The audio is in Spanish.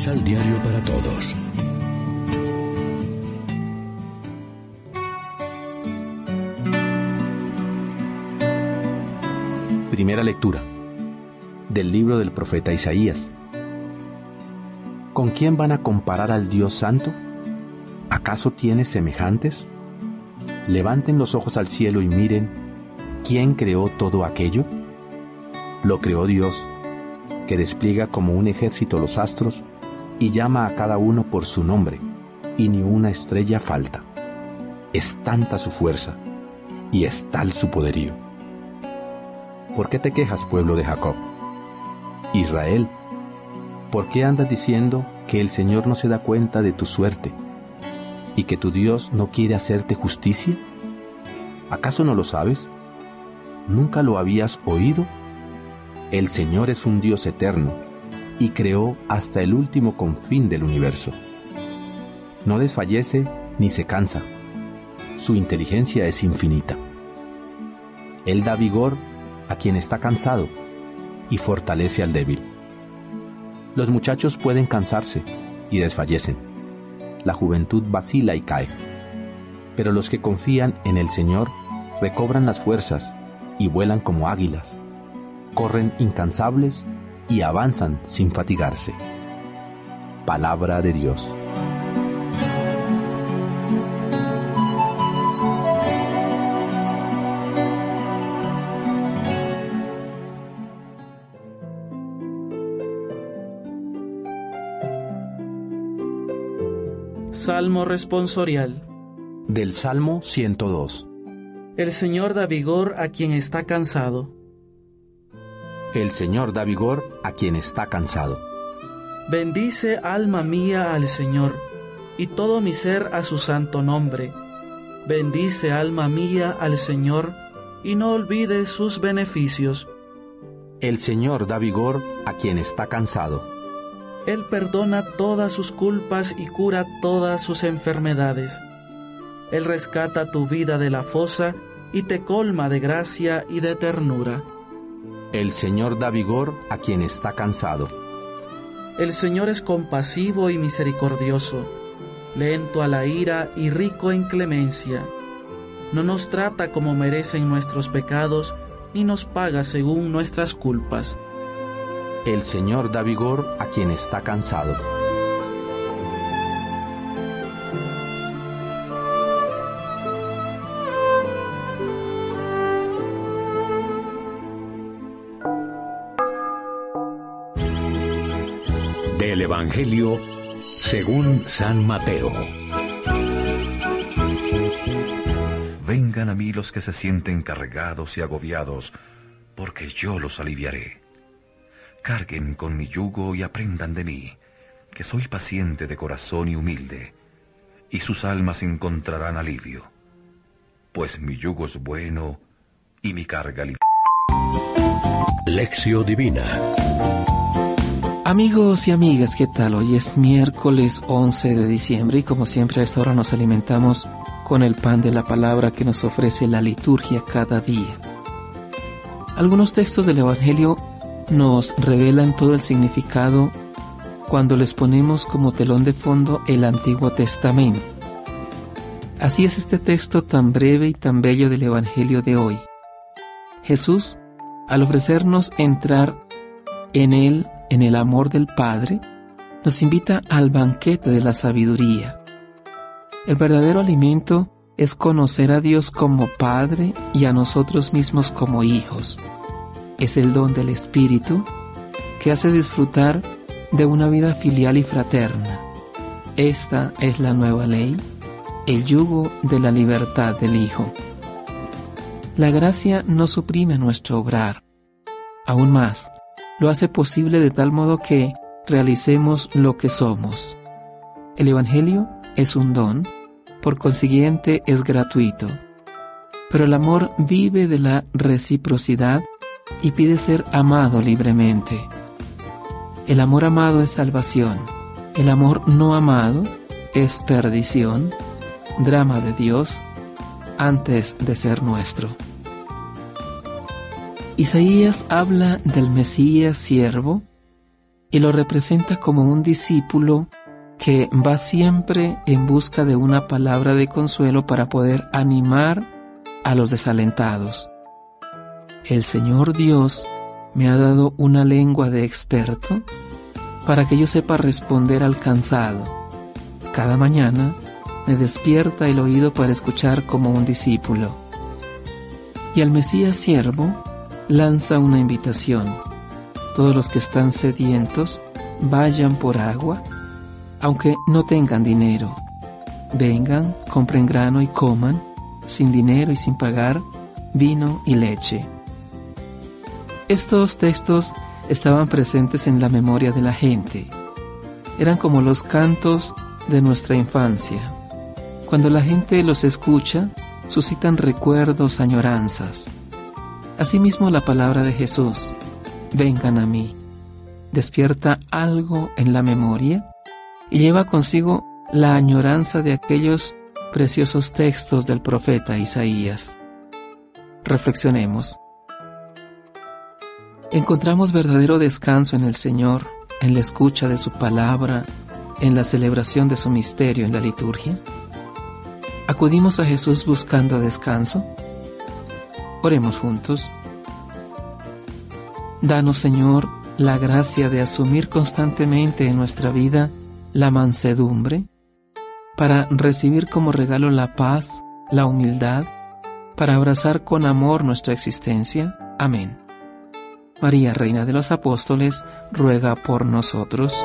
Misal Diario para Todos. Primera lectura del libro del profeta Isaías. ¿Con quién van a comparar al Dios Santo? ¿Acaso tiene semejantes? Levanten los ojos al cielo y miren, ¿quién creó todo aquello? Lo creó Dios, que despliega como un ejército los astros y llama a cada uno por su nombre, y ni una estrella falta. Es tanta su fuerza, y es tal su poderío. ¿Por qué te quejas, pueblo de Jacob? Israel, ¿por qué andas diciendo que el Señor no se da cuenta de tu suerte y que tu Dios no quiere hacerte justicia? ¿Acaso no lo sabes? ¿Nunca lo habías oído? El Señor es un Dios eterno y creó hasta el último confín del universo. No desfallece ni se cansa. Su inteligencia es infinita. Él da vigor a quien está cansado y fortalece al débil. Los muchachos pueden cansarse y desfallecen. La juventud vacila y cae. Pero los que confían en el Señor recobran las fuerzas y vuelan como águilas. Corren incansables y avanzan sin fatigarse. Palabra de Dios. Salmo responsorial. Del Salmo 102. El Señor da vigor a quien está cansado. El Señor da vigor a quien está cansado. Bendice alma mía al Señor, y todo mi ser a su santo nombre. Bendice alma mía al Señor, y no olvides sus beneficios. El Señor da vigor a quien está cansado. Él perdona todas sus culpas y cura todas sus enfermedades. Él rescata tu vida de la fosa y te colma de gracia y de ternura. El Señor da vigor a quien está cansado. El Señor es compasivo y misericordioso, lento a la ira y rico en clemencia. No nos trata como merecen nuestros pecados, ni nos paga según nuestras culpas. El Señor da vigor a quien está cansado. Del Evangelio según San Mateo. Vengan a mí los que se sienten cargados y agobiados, porque yo los aliviaré. Carguen con mi yugo y aprendan de mí, que soy paciente de corazón y humilde, y sus almas encontrarán alivio. Pues mi yugo es bueno y mi carga liviana. Lección Divina. Amigos y amigas, ¿qué tal? Hoy es miércoles 11 de diciembre y como siempre a esta hora nos alimentamos con el pan de la palabra que nos ofrece la liturgia cada día. Algunos textos del Evangelio nos revelan todo el significado cuando les ponemos como telón de fondo el Antiguo Testamento. Así es este texto tan breve y tan bello del Evangelio de hoy. Jesús, al ofrecernos entrar en Él, en el amor del Padre, nos invita al banquete de la sabiduría. El verdadero alimento es conocer a Dios como Padre y a nosotros mismos como hijos. Es el don del Espíritu que hace disfrutar de una vida filial y fraterna. Esta es la nueva ley, el yugo de la libertad del Hijo. La gracia no suprime nuestro obrar. Aún más, lo hace posible de tal modo que realicemos lo que somos. El Evangelio es un don, por consiguiente es gratuito. Pero el amor vive de la reciprocidad y pide ser amado libremente. El amor amado es salvación, el amor no amado es perdición, drama de Dios antes de ser nuestro. Isaías habla del Mesías siervo y lo representa como un discípulo que va siempre en busca de una palabra de consuelo para poder animar a los desalentados. El Señor Dios me ha dado una lengua de experto para que yo sepa responder al cansado. Cada mañana me despierta el oído para escuchar como un discípulo. Y al Mesías siervo lanza una invitación. Todos los que están sedientos, vayan por agua, aunque no tengan dinero. Vengan, compren grano y coman, sin dinero y sin pagar, vino y leche. Estos textos estaban presentes en la memoria de la gente. Eran como los cantos de nuestra infancia. Cuando la gente los escucha, suscitan recuerdos, añoranzas. Asimismo la palabra de Jesús, vengan a mí, despierta algo en la memoria y lleva consigo la añoranza de aquellos preciosos textos del profeta Isaías. Reflexionemos. Encontramos verdadero descanso en el Señor, en la escucha de su palabra, en la celebración de su misterio en la liturgia. ¿Acudimos a Jesús buscando descanso? Oremos juntos. Danos, Señor, la gracia de asumir constantemente en nuestra vida la mansedumbre, para recibir como regalo la paz, la humildad, para abrazar con amor nuestra existencia. Amén. María, Reina de los Apóstoles, ruega por nosotros.